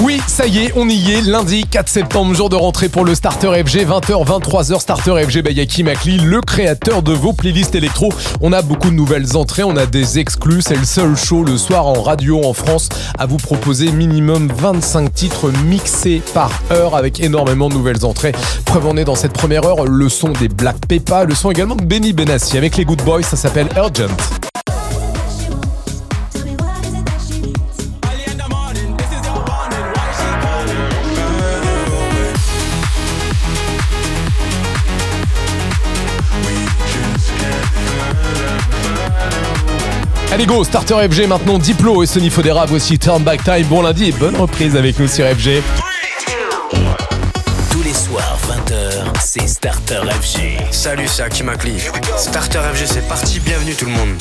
Oui, ça y est, on y est. Lundi 4 septembre, jour de rentrée pour le Starter FG, 20h, 23h. Starter FG Bayaki Makli, le créateur de vos playlists électro. On a beaucoup de nouvelles entrées, on a des exclus. C'est le seul show le soir en radio en France à vous proposer minimum 25 titres mixés par heure avec énormément de nouvelles entrées. Preuve en est dans cette première heure le son des Black Peppa, le son également de Benny Benassi avec les Good Boys, ça s'appelle Urgent. Allez go, Starter FG maintenant Diplo et Sony Fodera, voici Turn Back Time. Bon lundi et bonne reprise avec nous sur FG. Tous les soirs, 20h, c'est Starter FG. Salut, c'est Hakim Akli. Starter FG, c'est parti. Bienvenue tout le monde.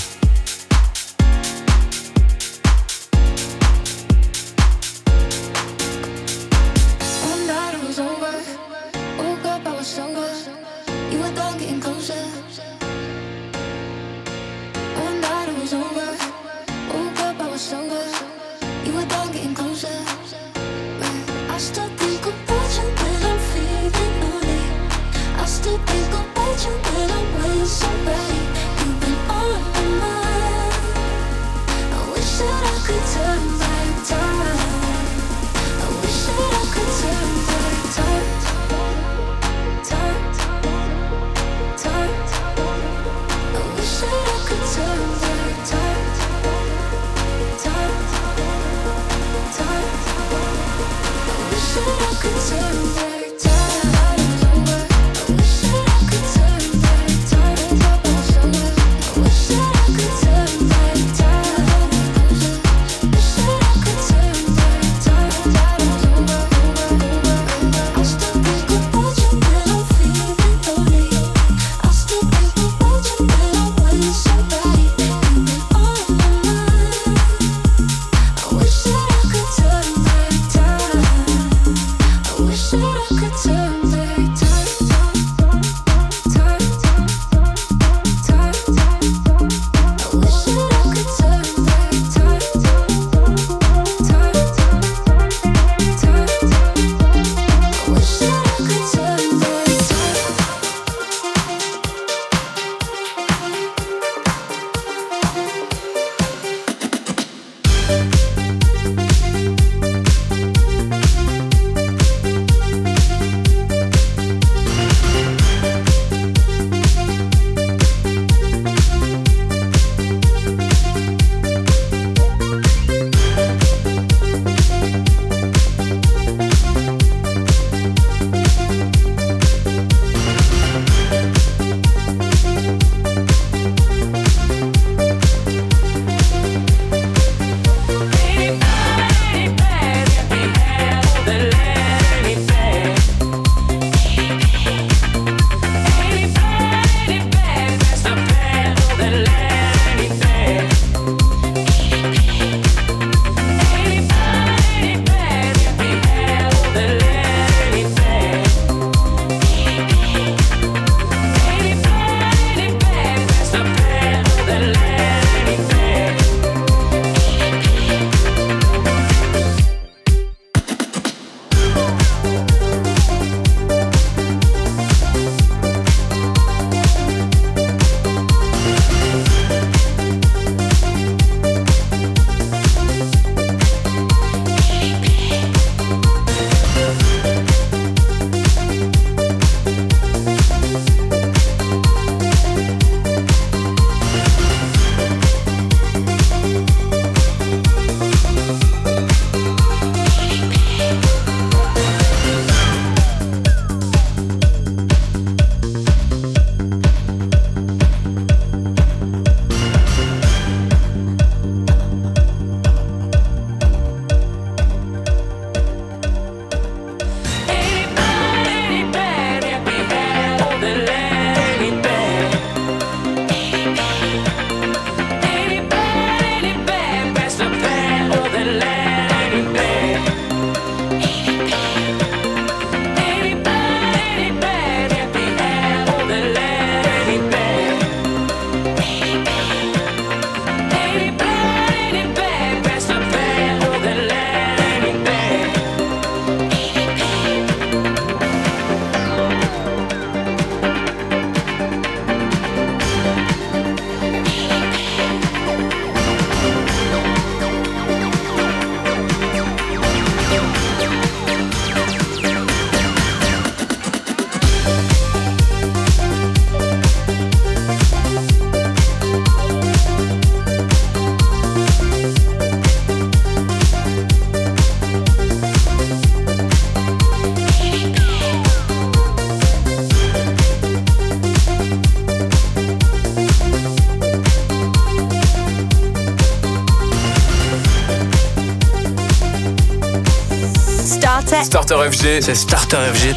Starter FG. C'est Starter FG.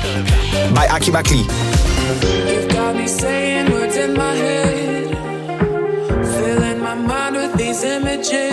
By Aki Bakli. You've got me saying words in my head. Filling my mind with these images.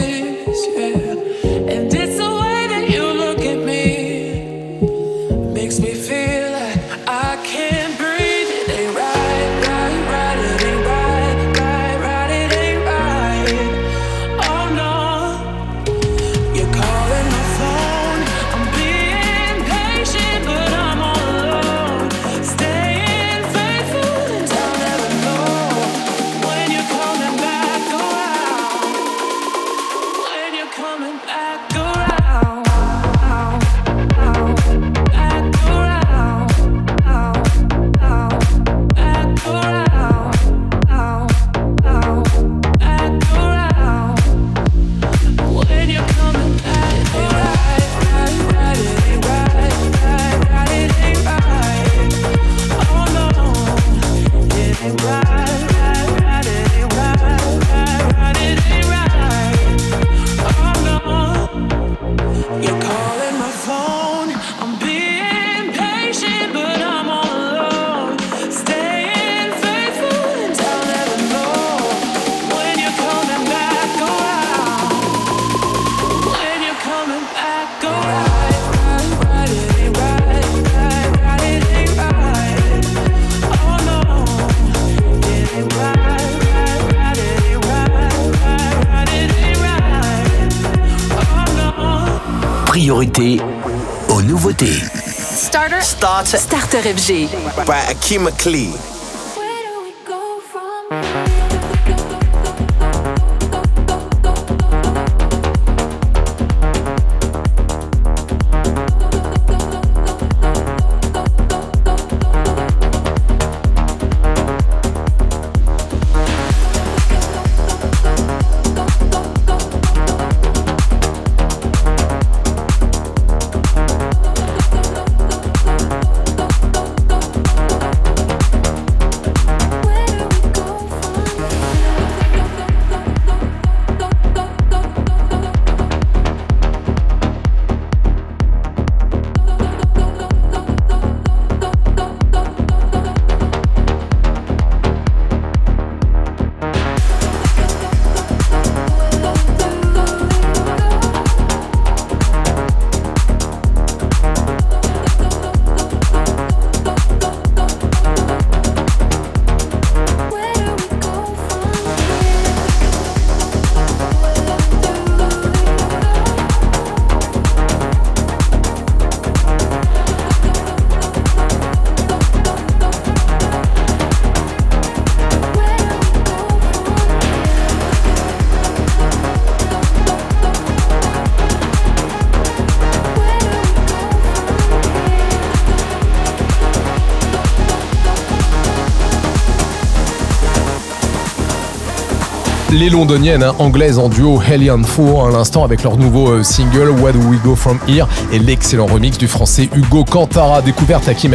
aux nouveautés. Starter. Starter. Starter FG. By Akima Klee. les londoniennes hein, anglaises en duo Helly and Four à l'instant avec leur nouveau euh, single What Do We Go From Here et l'excellent remix du français Hugo Cantara, découverte à Kim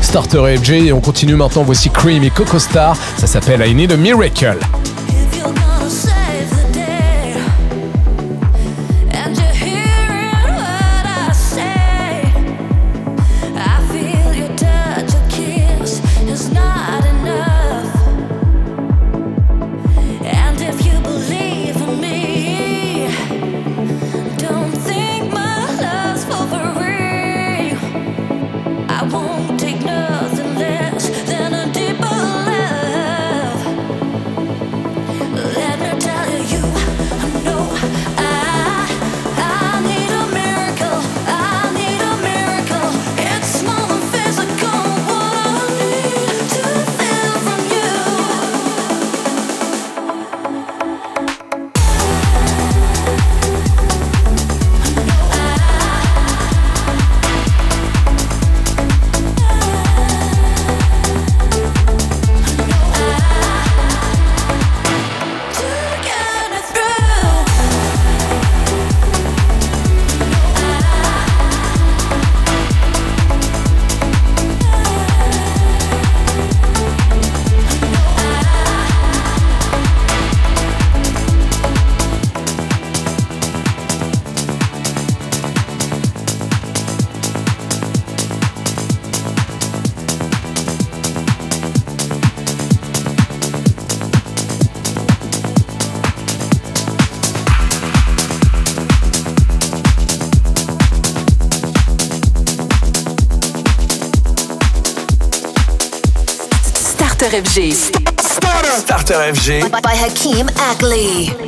Starter FJ. Et on continue maintenant, voici Cream et Coco Star, ça s'appelle I Need a Miracle. Starter FG. Starter, Starter FG. By, by Hakeem Ackley.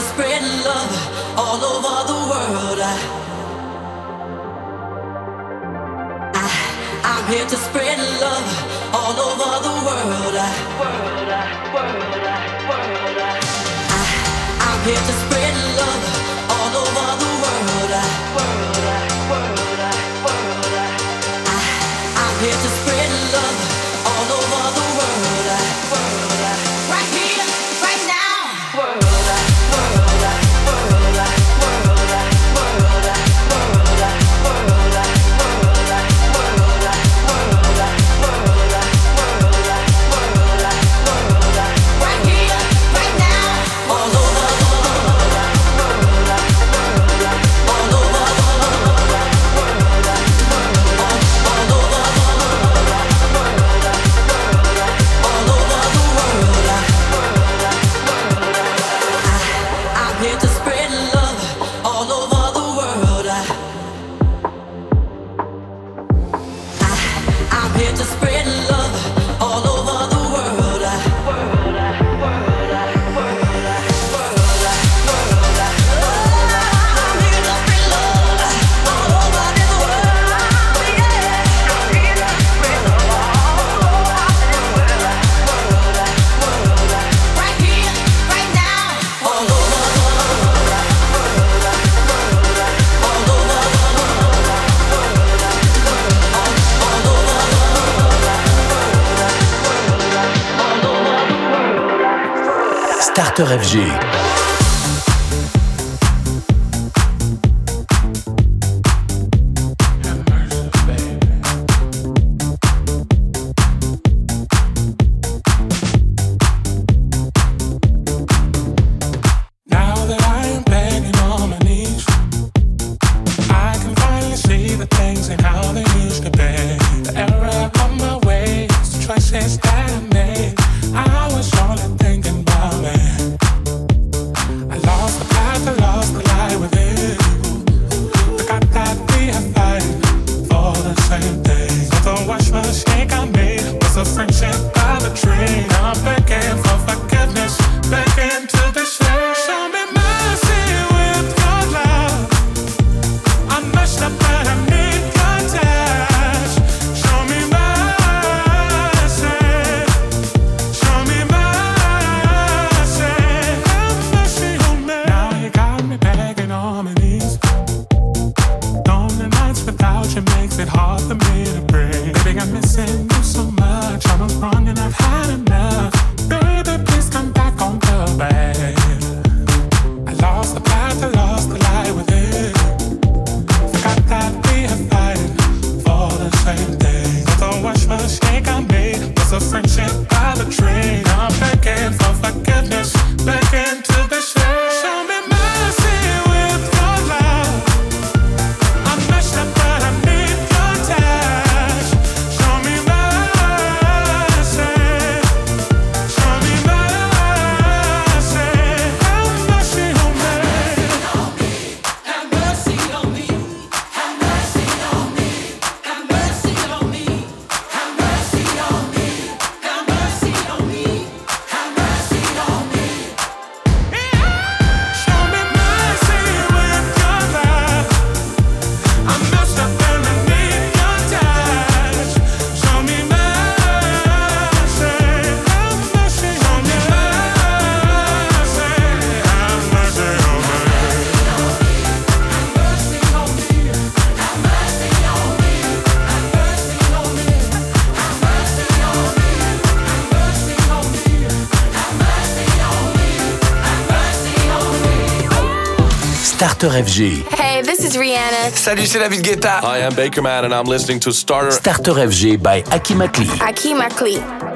RFG. Hey, this is Rihanna. Salut, c'est David Guetta. Hi, I'm Baker Man and I'm listening to Starter Starter FG by Akimakli. Akimakli.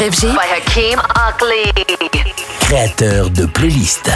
FG by Hakim Ackley. Créateur de playlists.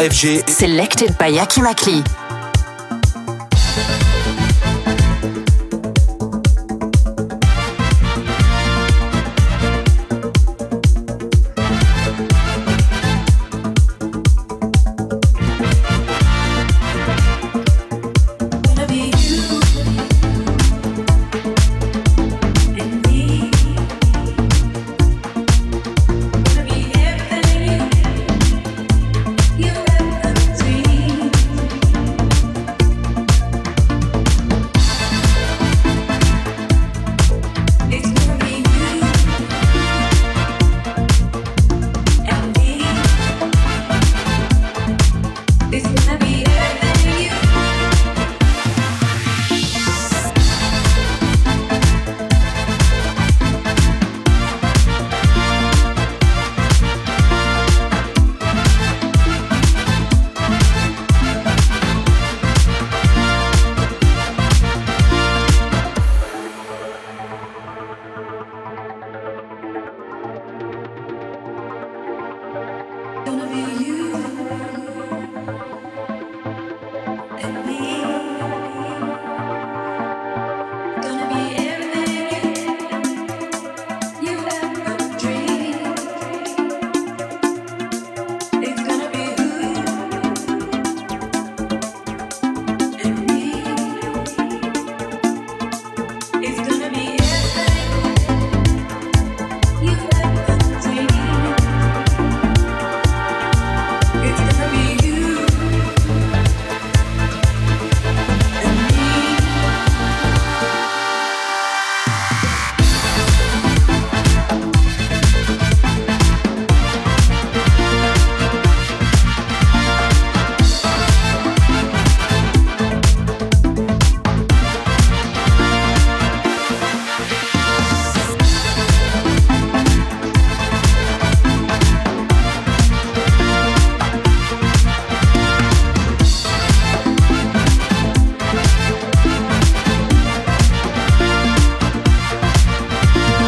FG. Selected by Yaki Makli.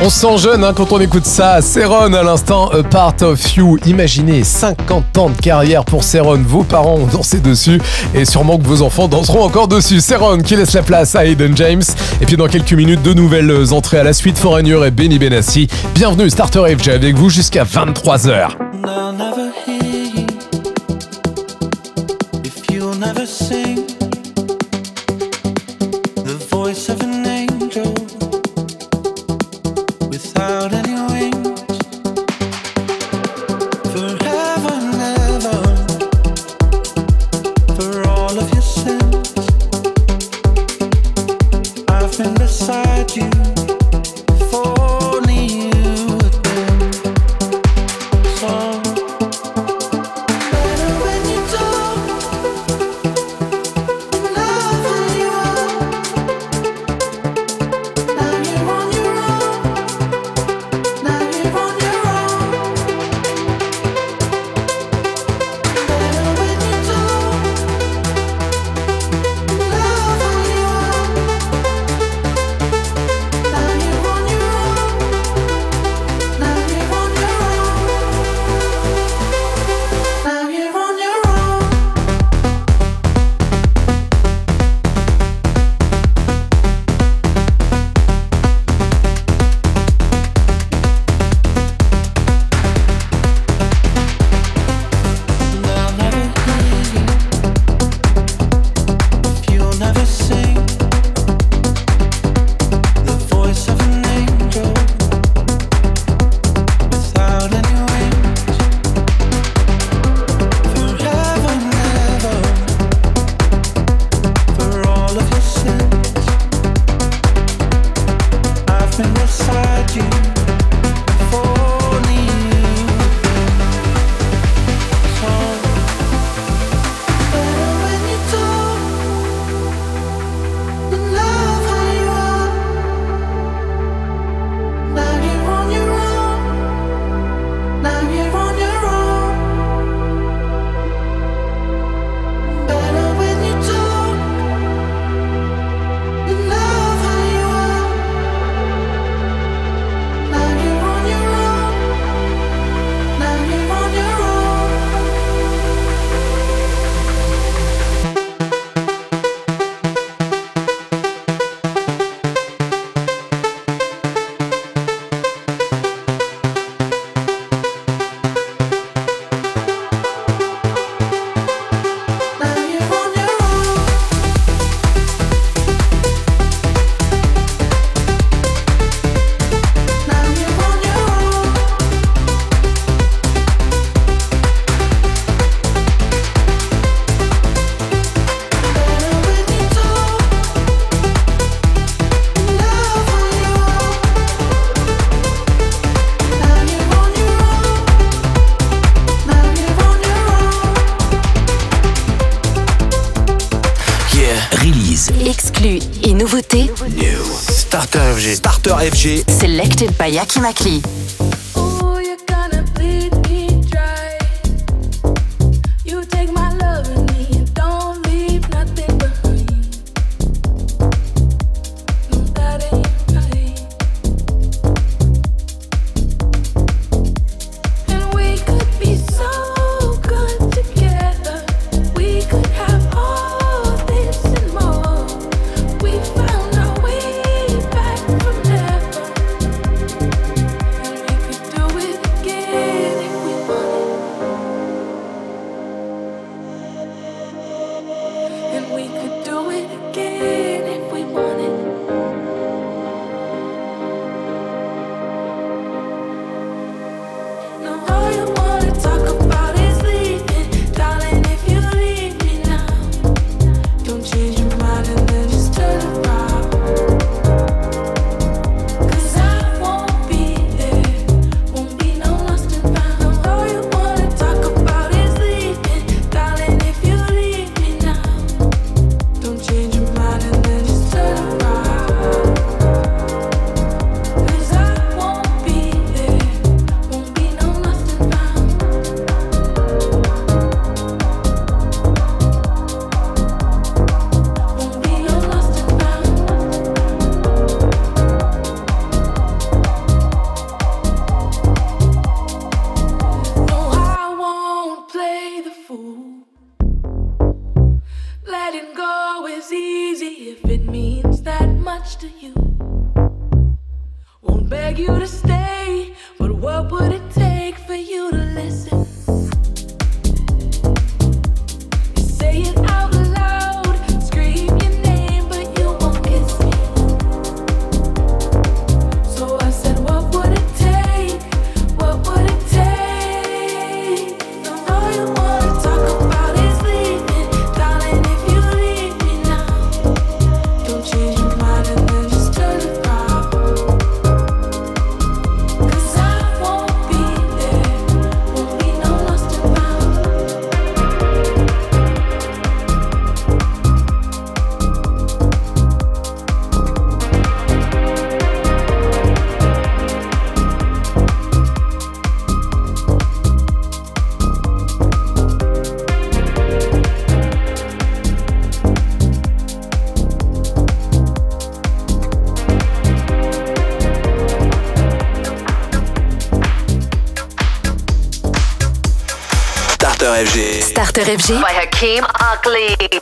On se sent jeune hein, quand on écoute ça. Céron à l'instant, a part of you. Imaginez 50 ans de carrière pour Céron. Vos parents ont dansé dessus et sûrement que vos enfants danseront encore dessus. Céron qui laisse la place à Aiden James. Et puis dans quelques minutes, de nouvelles entrées à la suite. Foreigner et Benny Benassi. Bienvenue, Starter FJ avec vous jusqu'à 23h. et nouveautés. New. Starter FG. Starter FG. Selected by Yaki Makli. After FG by Hakeem Ugly.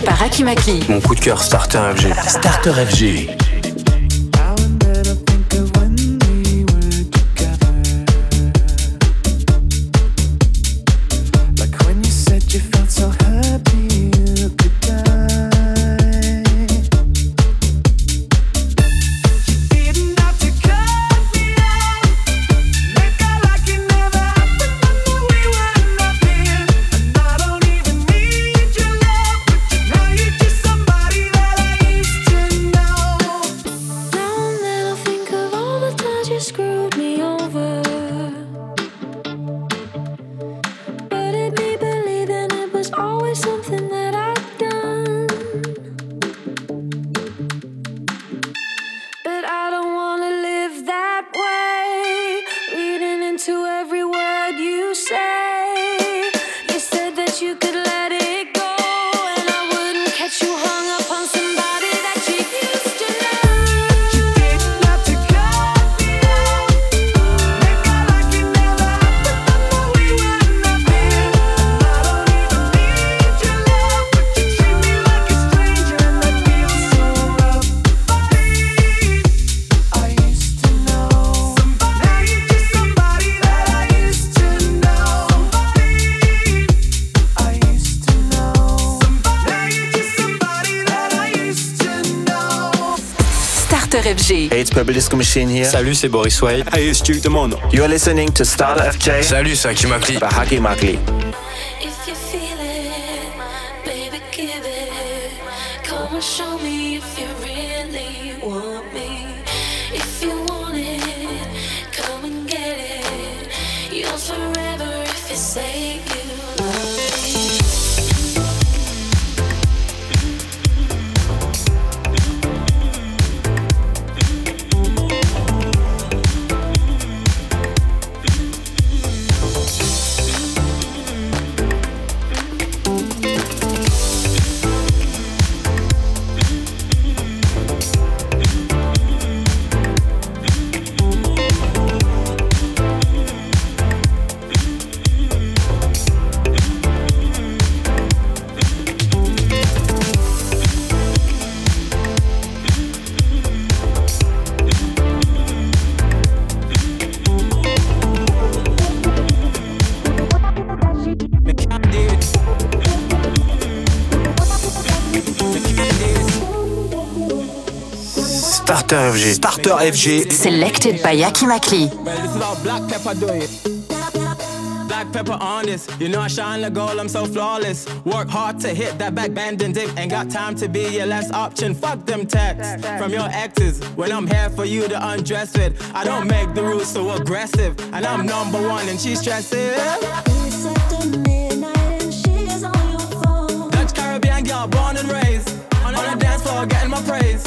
par Akimaki. Mon coup de cœur Starter FG. Starter FG. Machine here. Salut, c'est Boris Way. Hey, it's Duke Demono. You are listening to Starter FJ Salut, c'est Hakim Akli. by Starter FG. Starter FG. Selected by Yaki Akli. Well, this is how black pepper do it. Black pepper on this, you know I shine the gold, I'm so flawless. Work hard to hit that back bend and dip. Ain't got time to be your last option. Fuck them texts from your exes. When I'm here for you to undress with, I don't make the rules so aggressive. And I'm number one and she's stressing. Dutch Caribbean girl, born and raised. On the dance floor, getting my praise.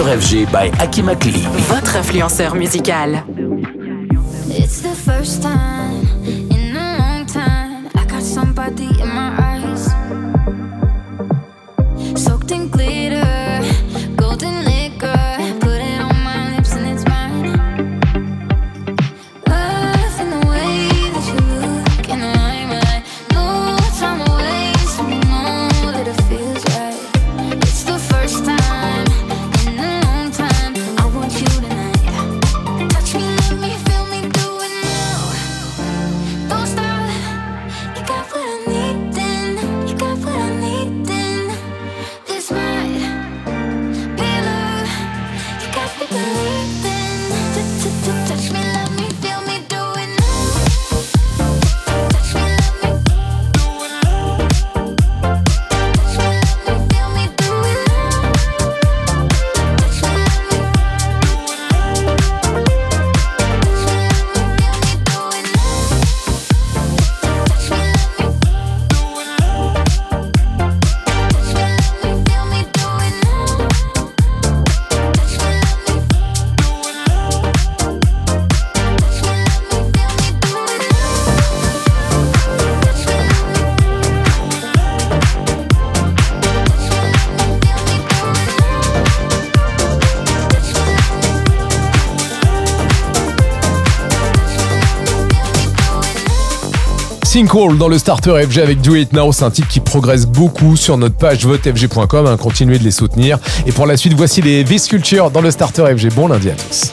Pastor FG by Hakim Akli. Votre influenceur musical. It's the first time Hall dans le starter FG avec Do It Now, c'est un type qui progresse beaucoup sur notre page votefg.com, hein, continuez de les soutenir. Et pour la suite, voici les Vice Culture dans le starter FG. Bon lundi à tous.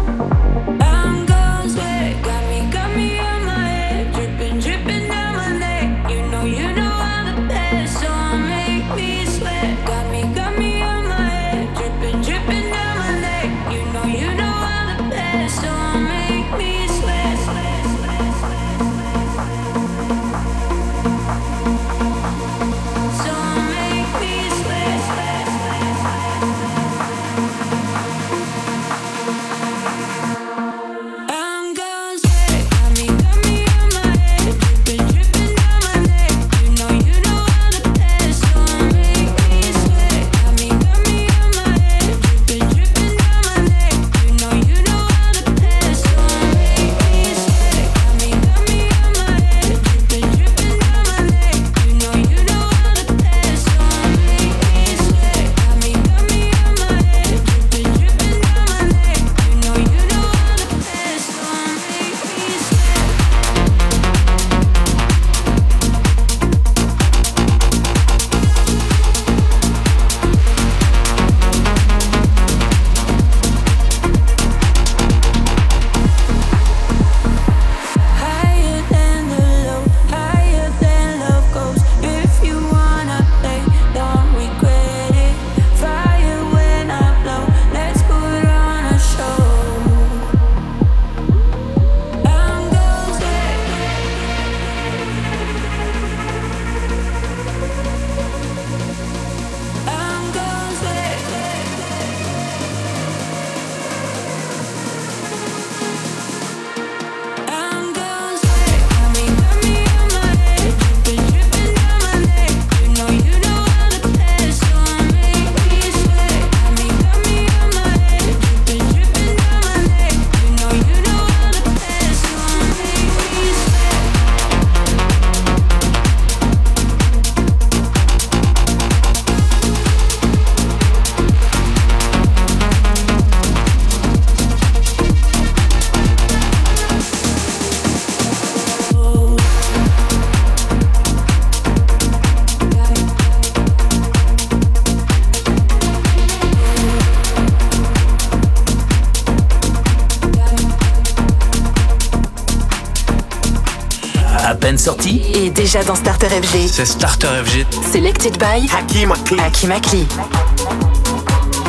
Déjà dans Starter FG. C'est Starter FG. Selected by Hakim Akli. Hakim Akli.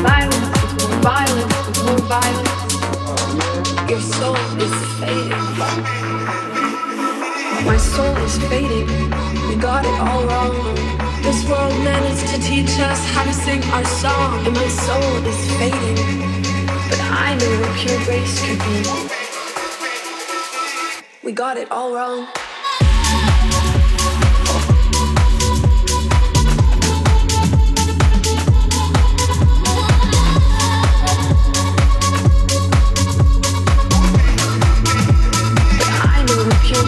Violence with more violence with more violence. Your soul is fading. My soul is fading. We got it all wrong. This world managed to teach us how to sing our song, and my soul is fading. But I know what pure grace could be. We got it all wrong.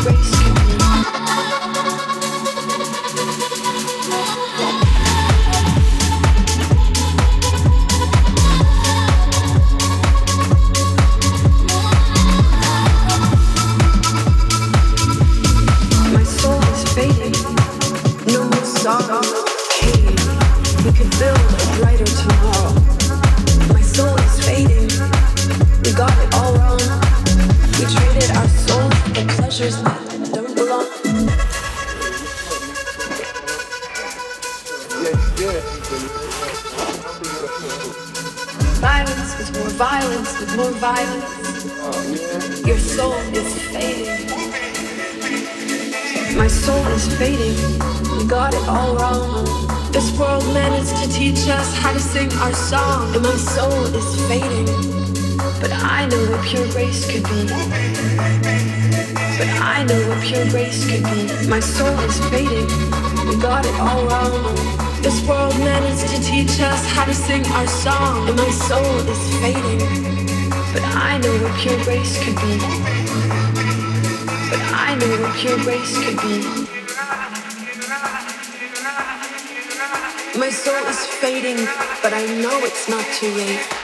We could build a brighter tomorrow. That don't belong. Violence with more violence with more violence. Your soul is fading. My soul is fading. We got it all wrong. This world managed to teach us how to sing our song, and my soul is fading. But I know what pure grace could be. I know what pure grace could be. My soul is fading. We got it all wrong. This world managed to teach us how to sing our song, and my soul is fading. But I know what pure grace could be. But I know what pure grace could be. My soul is fading, but I know it's not too late.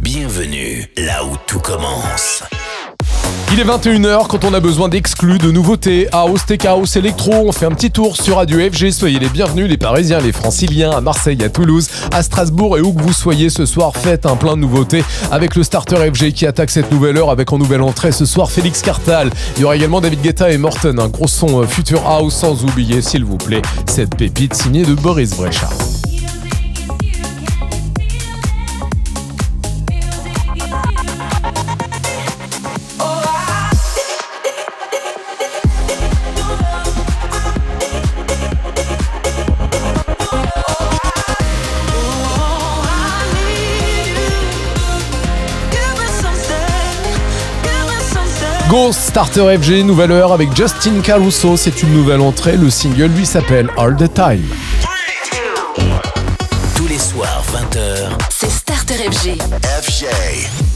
Bienvenue là où tout commence. Il est 21h quand on a besoin d'exclus, de nouveautés, house, tech house, électro. On fait un petit tour sur Radio FG. Soyez les bienvenus, les Parisiens, les Franciliens, à Marseille, à Toulouse, à Strasbourg et où que vous soyez ce soir. Faites un plein de nouveautés avec le starter FG qui attaque cette nouvelle heure avec en nouvelle entrée ce soir Félix Cartal. Il y aura également David Guetta et Morton, un gros son euh, Future House sans oublier, s'il vous plaît, cette pépite signée de Boris Brecha. Ghost Starter FG, nouvelle heure avec Justin Caruso. C'est une nouvelle entrée. Le single lui s'appelle All the Time. Tous les soirs, 20h. C'est Starter FG. FJ.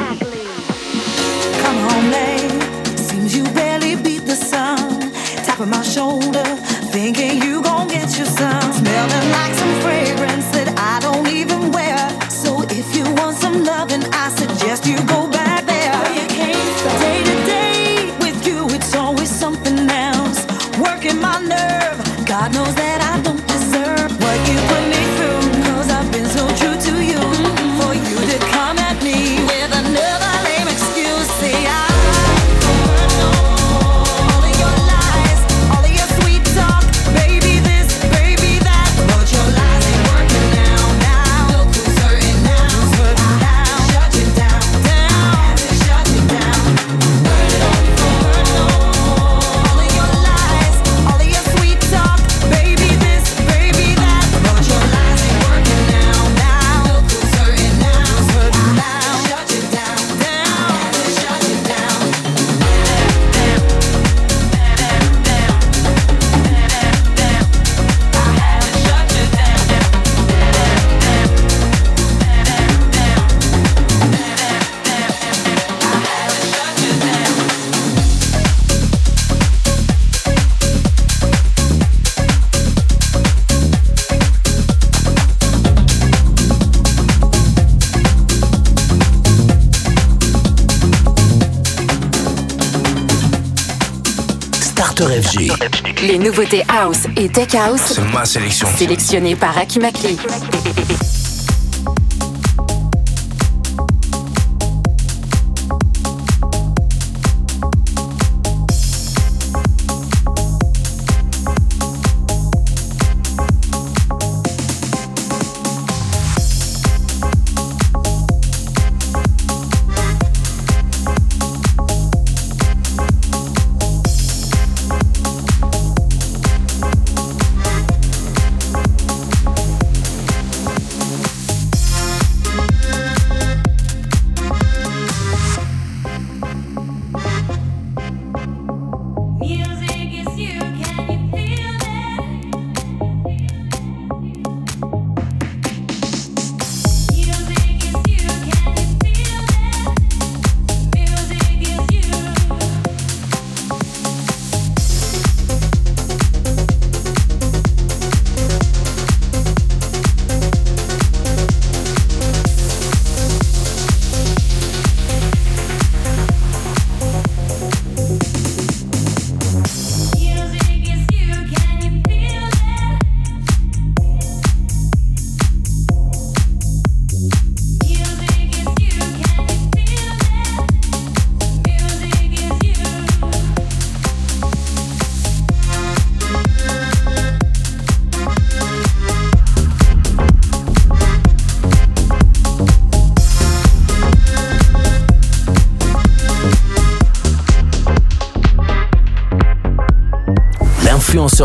Les nouveautés house et tech house. C'est ma sélection. Sélectionnées par Hakim Akli.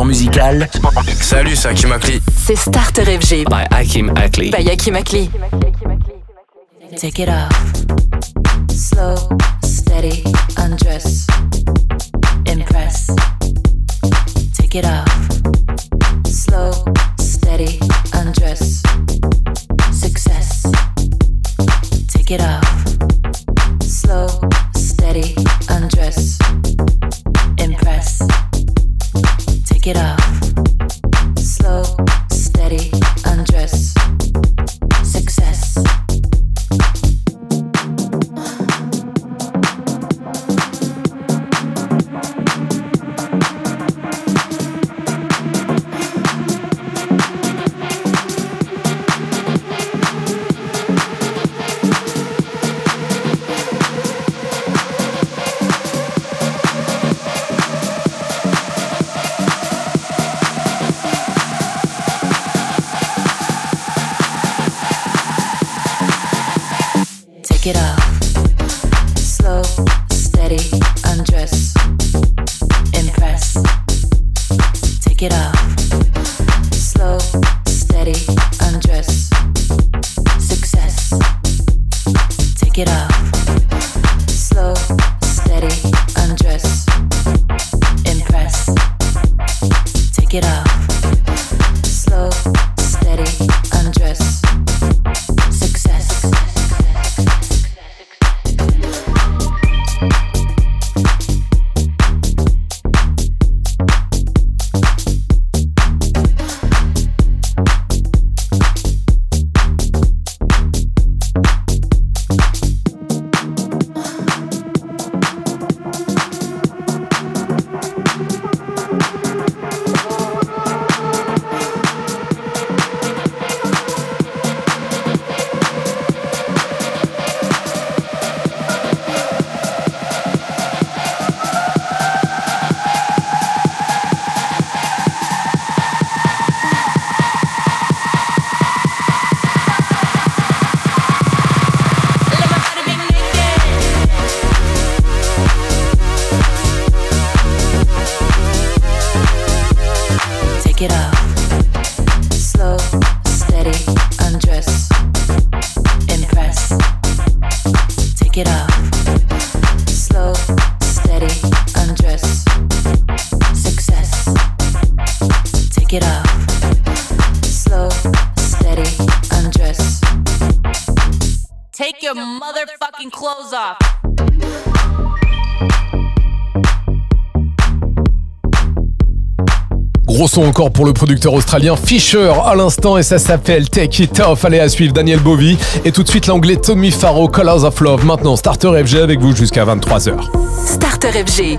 Musical. Salut, c'est Hakim Akli. C'est Starter FG. By Hakim Akli. By Hakim Akli. Take it off. Slow, steady, undress. Impress. Take it off. Encore pour le producteur australien Fisher à l'instant et ça s'appelle Take It Off. Allez à suivre Daniel Bowie et tout de suite l'anglais Tommy Farrow Colors of Love. Maintenant Starter FG avec vous jusqu'à 23h. Starter FG.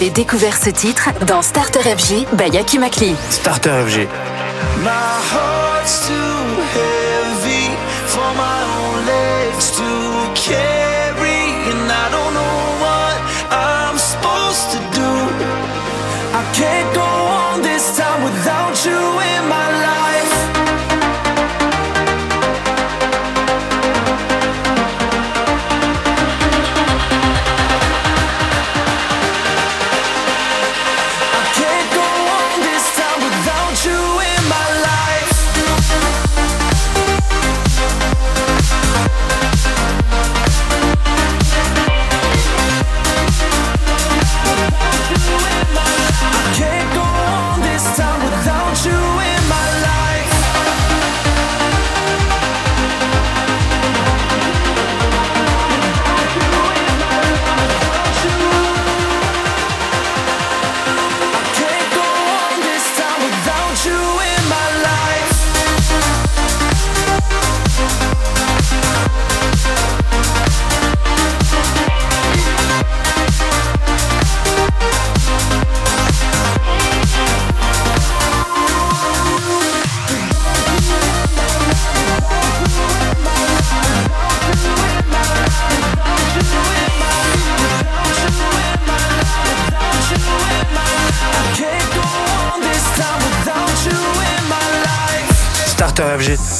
avez découvert ce titre dans Starter FG by Yaki Makli. Starter FG. My heart's too heavy for my own legs to carry, and I don't know what I'm supposed to do. I can't go.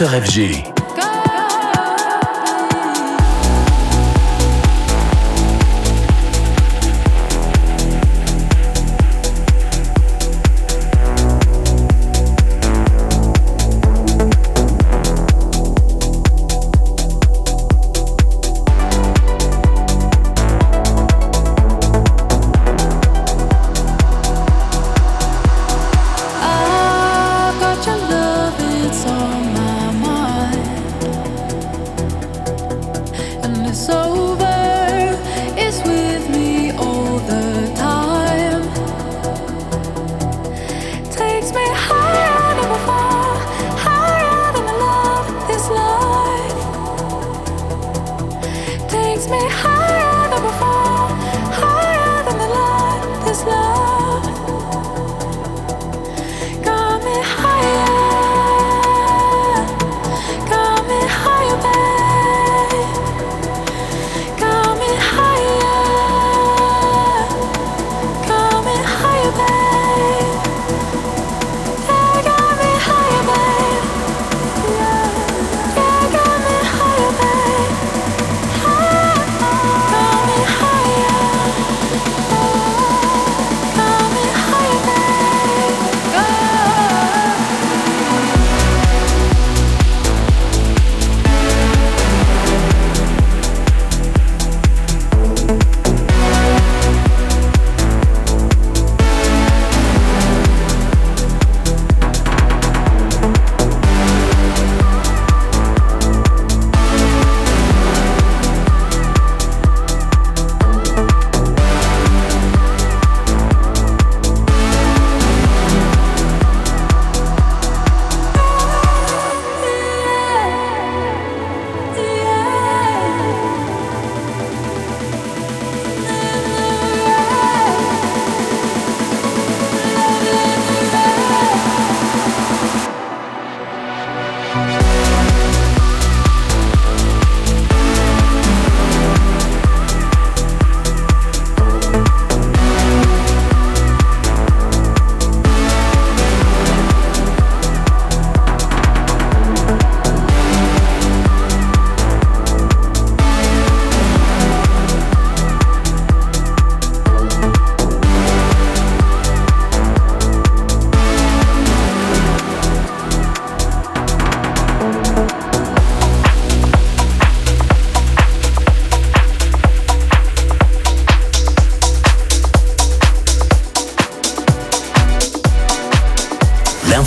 Starter FG.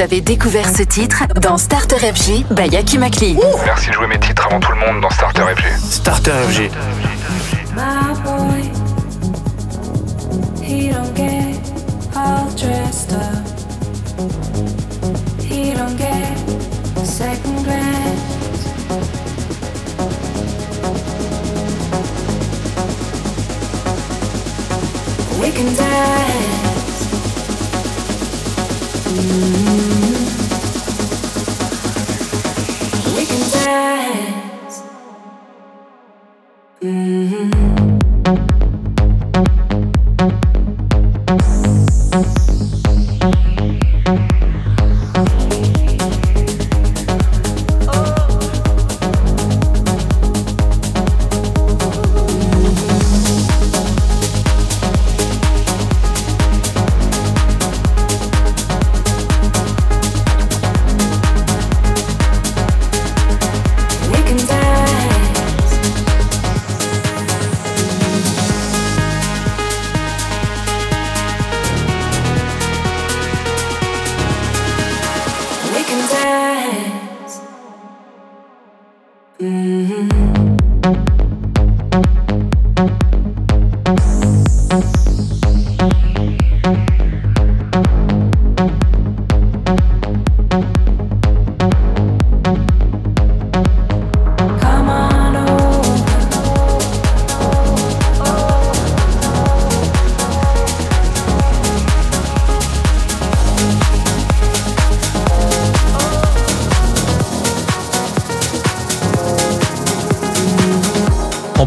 Vous avez découvert ce titre dans Starter FG by Aki Makli. Merci de jouer mes titres avant tout le monde dans Starter FG. Starter FG.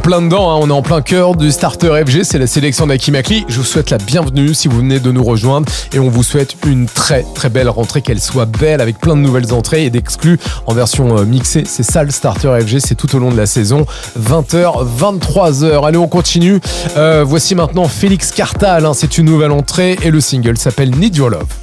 Plein dedans, hein, on est en plein cœur du Starter FG, c'est la sélection d'Aki Makli. Je vous souhaite la bienvenue si vous venez de nous rejoindre et on vous souhaite une très très belle rentrée, qu'elle soit belle avec plein de nouvelles entrées et d'exclus en version euh, mixée. C'est ça le Starter FG, c'est tout au long de la saison, 20h, 23h. Allez, on continue. Euh, voici maintenant Félix Cartal, hein, c'est une nouvelle entrée et le single s'appelle Need Your Love.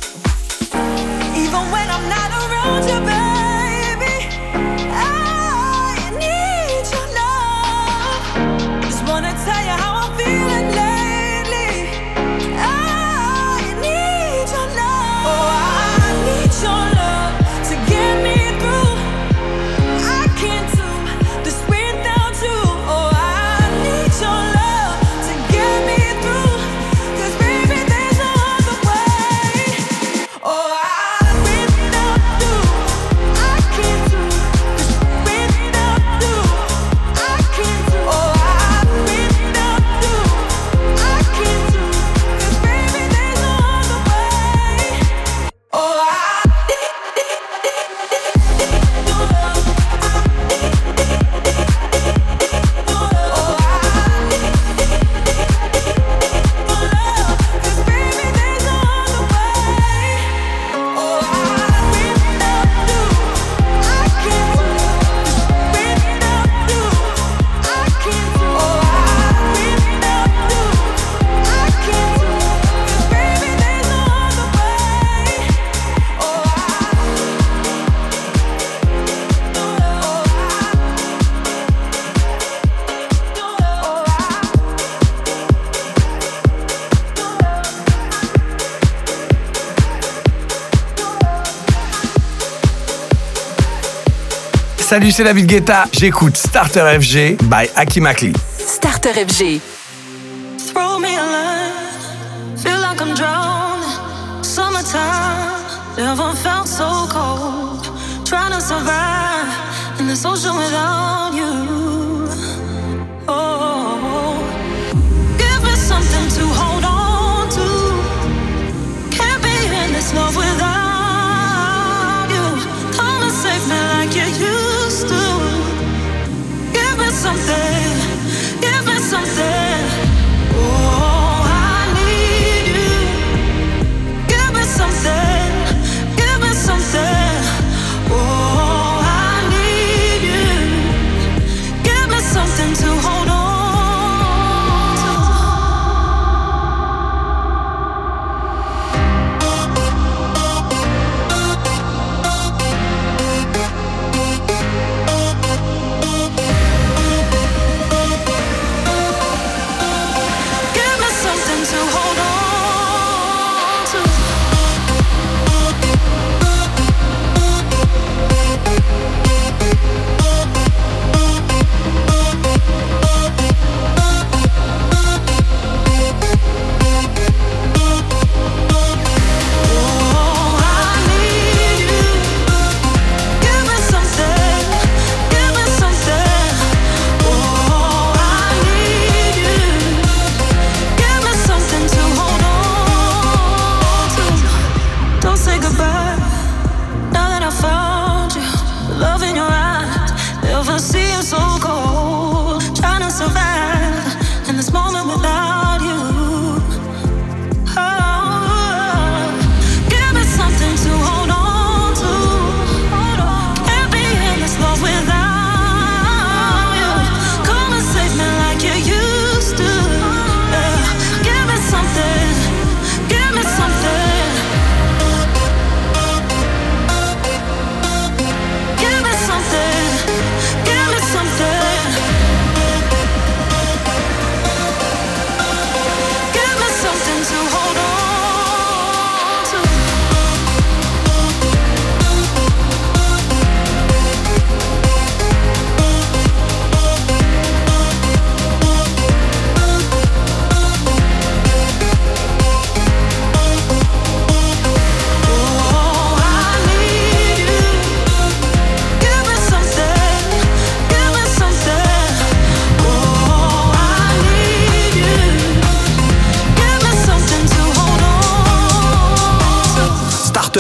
Salut, c'est David Guetta. J'écoute Starter FG by Aki Makli. Starter FG.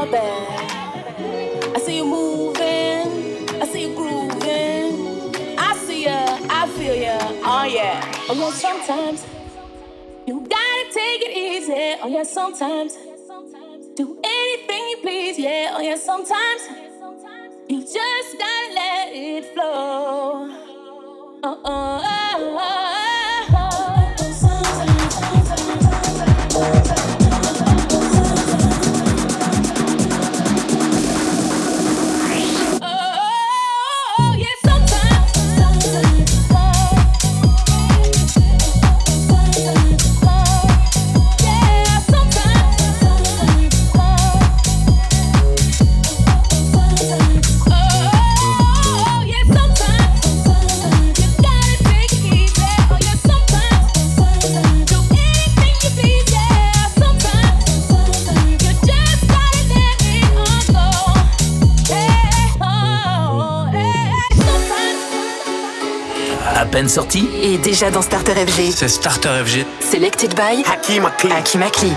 I see you moving. I see you grooving. I see ya. I feel ya. Oh, yeah. Oh, yeah, sometimes. You gotta take it easy. Oh, yeah, sometimes. Do anything you please. Yeah, oh, yeah, sometimes. You just gotta let it flow. Oh, oh. Oh, sometimes. À peine sorti Et déjà dans Starter FG. C'est Starter FG. Selected by Hakim Akli. Hakim Akli.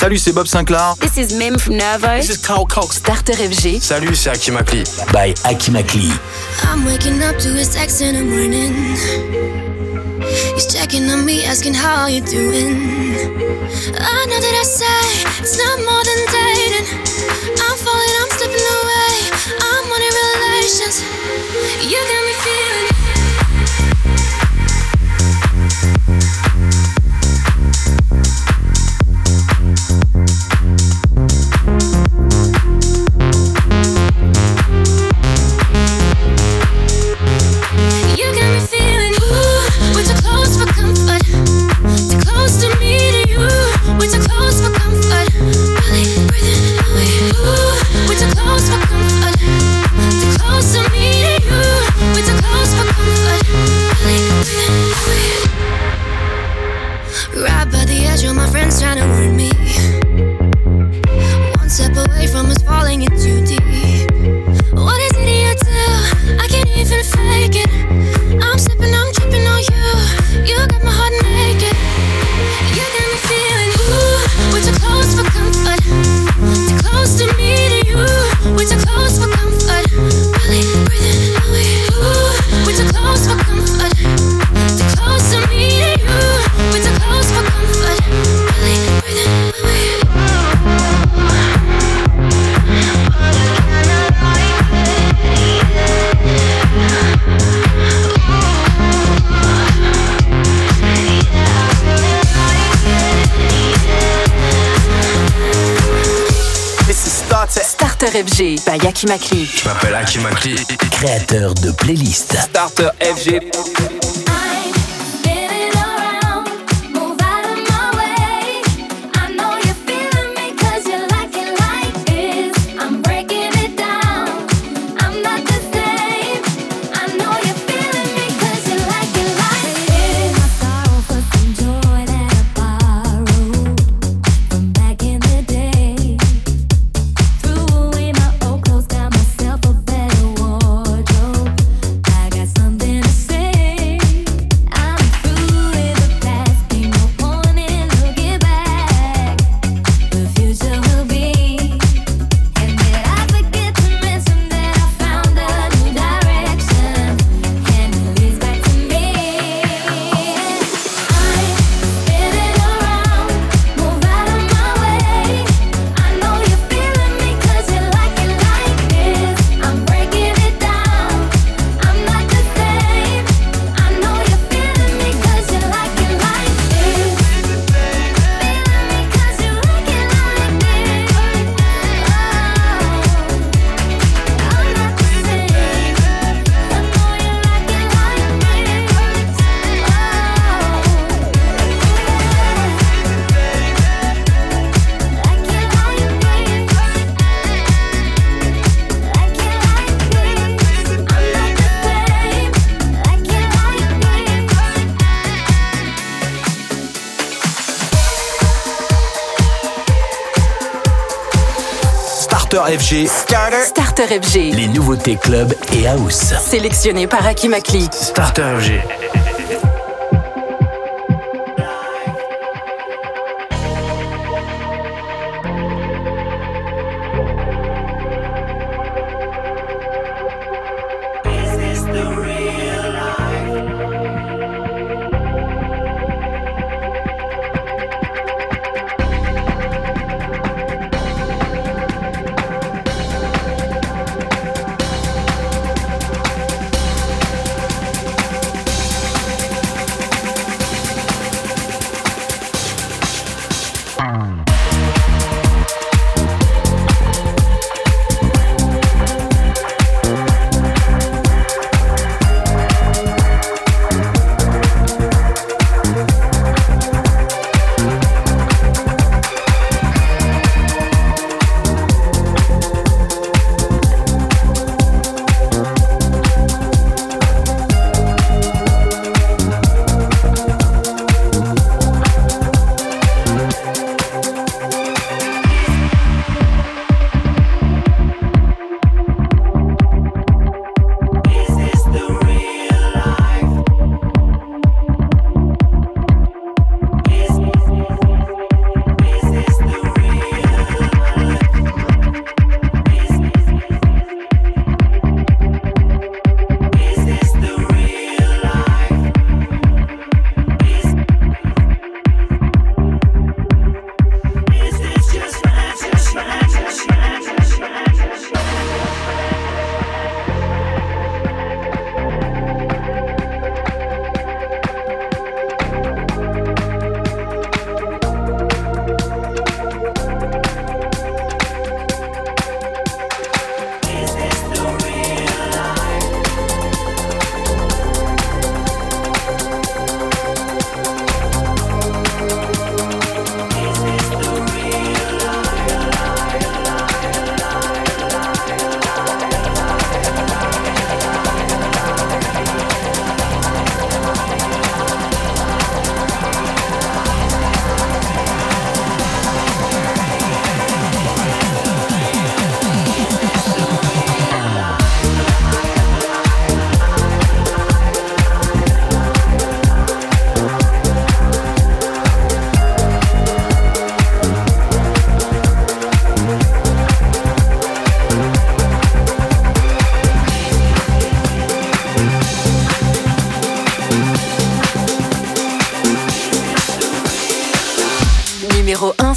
Salut, c'est Bob Sinclair. This is Mim from Nervo. This is Carl Cox. Starter FG. Salut, c'est Hakim Akli. By I'm waking up to his text in the morning. He's checking on me, asking how you doing. I know that I say it's not more than dating. I'm falling, I'm stepping away. I'm on relations. You got me. Je m'appelle Akimakli. Créateur de playlists. Starter FG. FG. Starter. Starter FG. Les nouveautés club et house. Sélectionné par Aki Makli. Starter FG.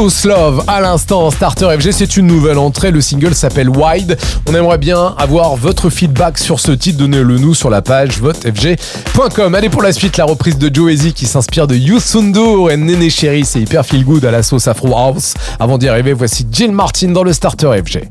Tous Love à l'instant Starter FG, c'est une nouvelle entrée. Le single s'appelle Wide. On aimerait bien avoir votre feedback sur ce titre. Donnez-le nous sur la page votefg.com. Allez pour la suite, la reprise de Joe qui s'inspire de Youssoundo et Néné Chéri. C'est hyper feel good à la sauce Afro House. Avant d'y arriver, voici Jill Martin dans le Starter FG.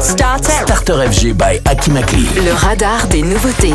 Starter FG. Starter. Starter FG by Akimakli. Le radar des nouveautés.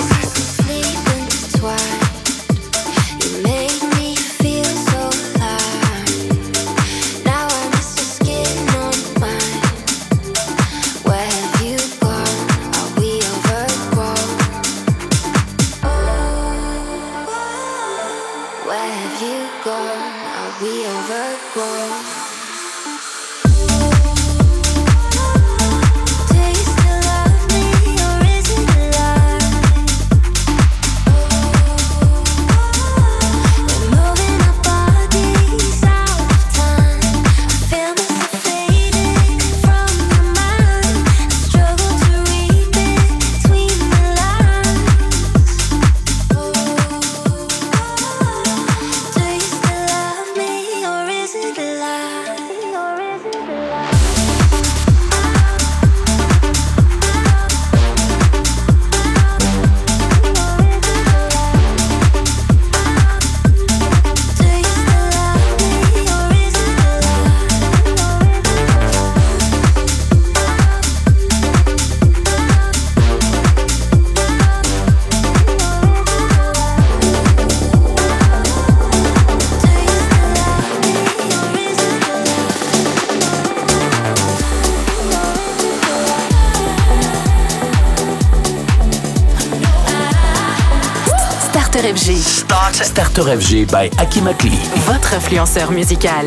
Votre influenceur musical.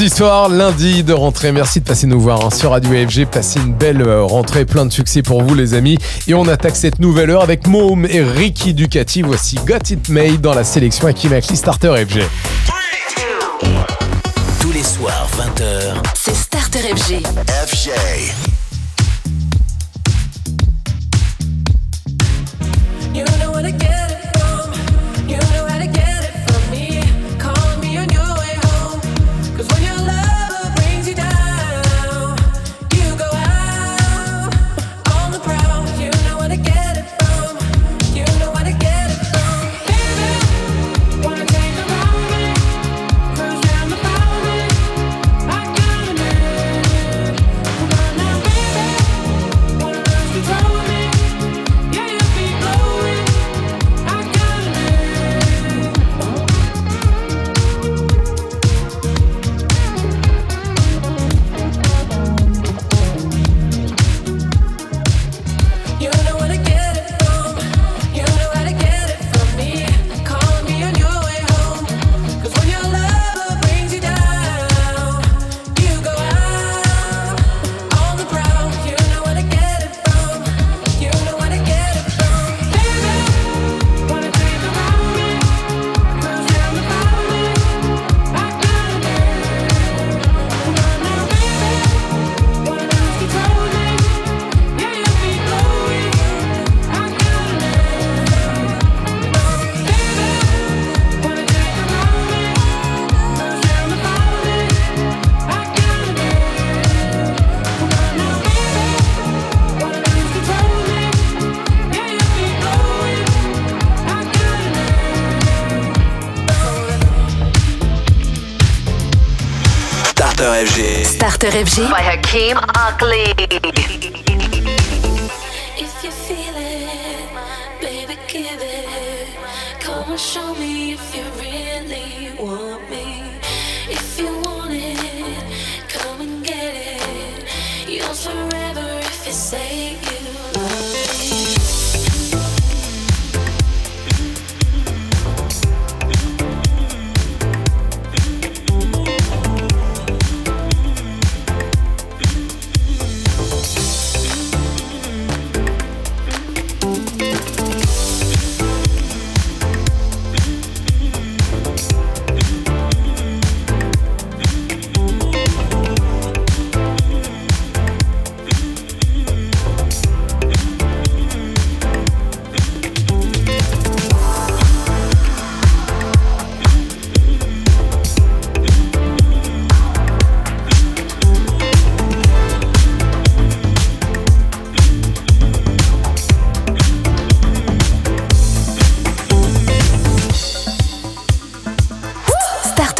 Lundi soir, lundi de rentrée. Merci de passer nous voir hein, sur Radio FG. Passez une belle euh, rentrée, plein de succès pour vous, les amis. Et on attaque cette nouvelle heure avec Mom et Ricky Ducati. Voici Got It Made dans la sélection Akimakli Starter FG. Tous les soirs, 20h, c'est Starter FG. FG. By Hakeem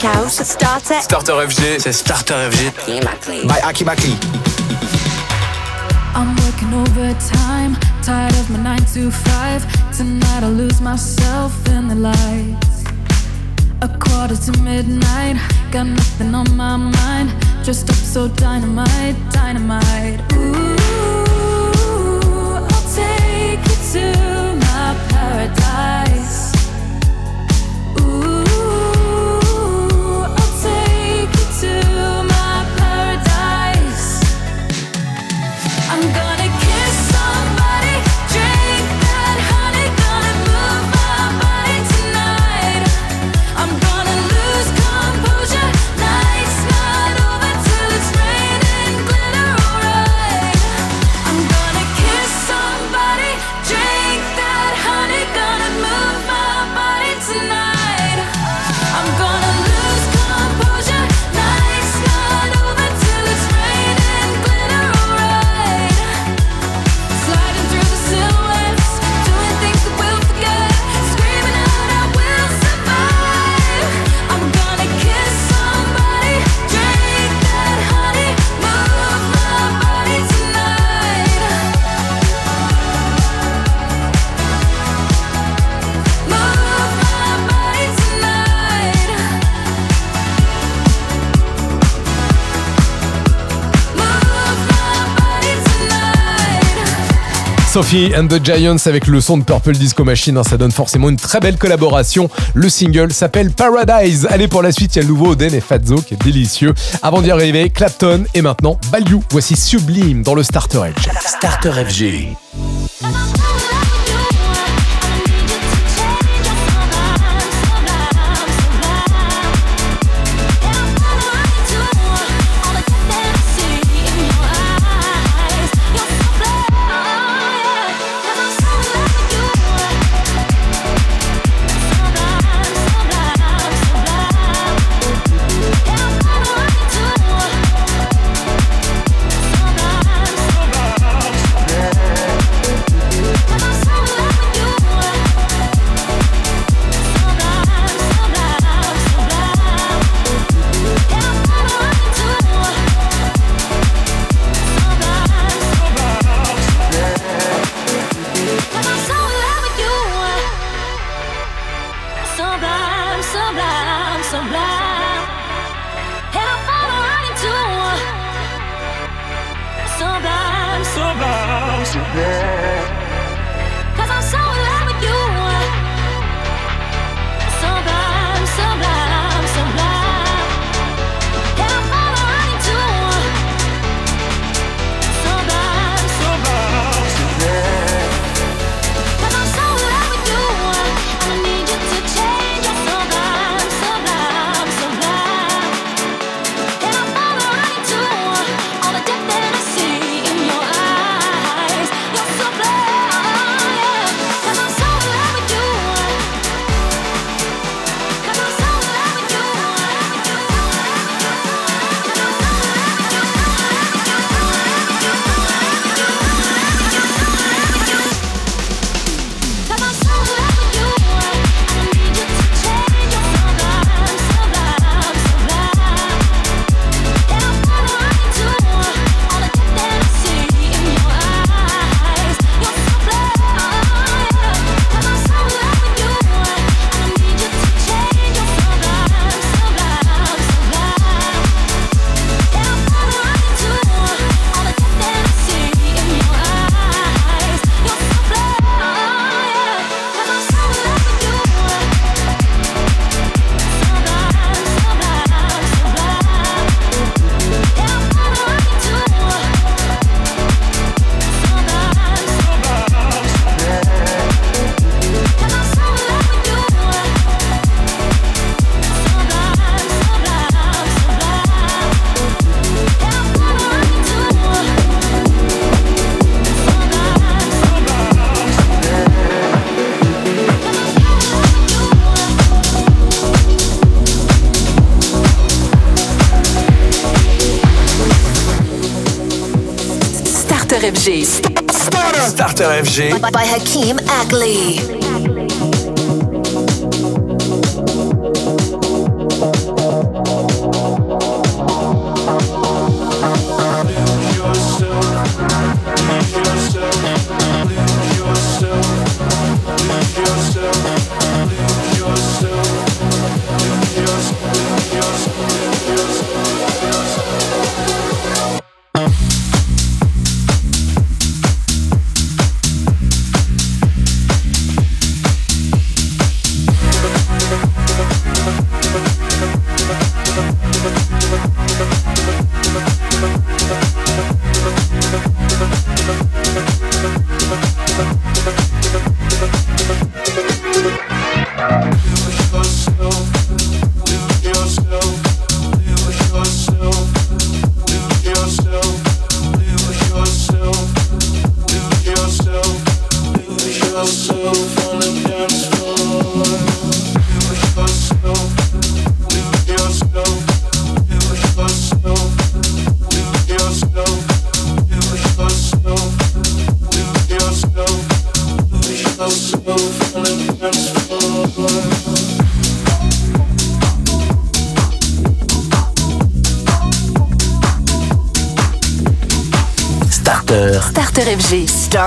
Chaos, Starter. Starter FG, c'est Starter FG. By Aki Makli. I'm working overtime, tired of my 9 to 5. Tonight I lose myself in the lights. A quarter to midnight, got nothing on my mind. Dressed up so dynamite, dynamite. Ooh, I'll take you to. Sophie and the Giants avec le son de Purple Disco Machine, hein, ça donne forcément une très belle collaboration. Le single s'appelle Paradise. Allez, pour la suite, il y a le nouveau Oden et Fazzo qui est délicieux. Avant d'y arriver, Clapton et maintenant Balou. Voici Sublime dans le Starter FG. Starter FG. so blind. And I fall right into sublime, sublime, sublime. Cause I'm so alive. FG by, by Hakeem Ackley.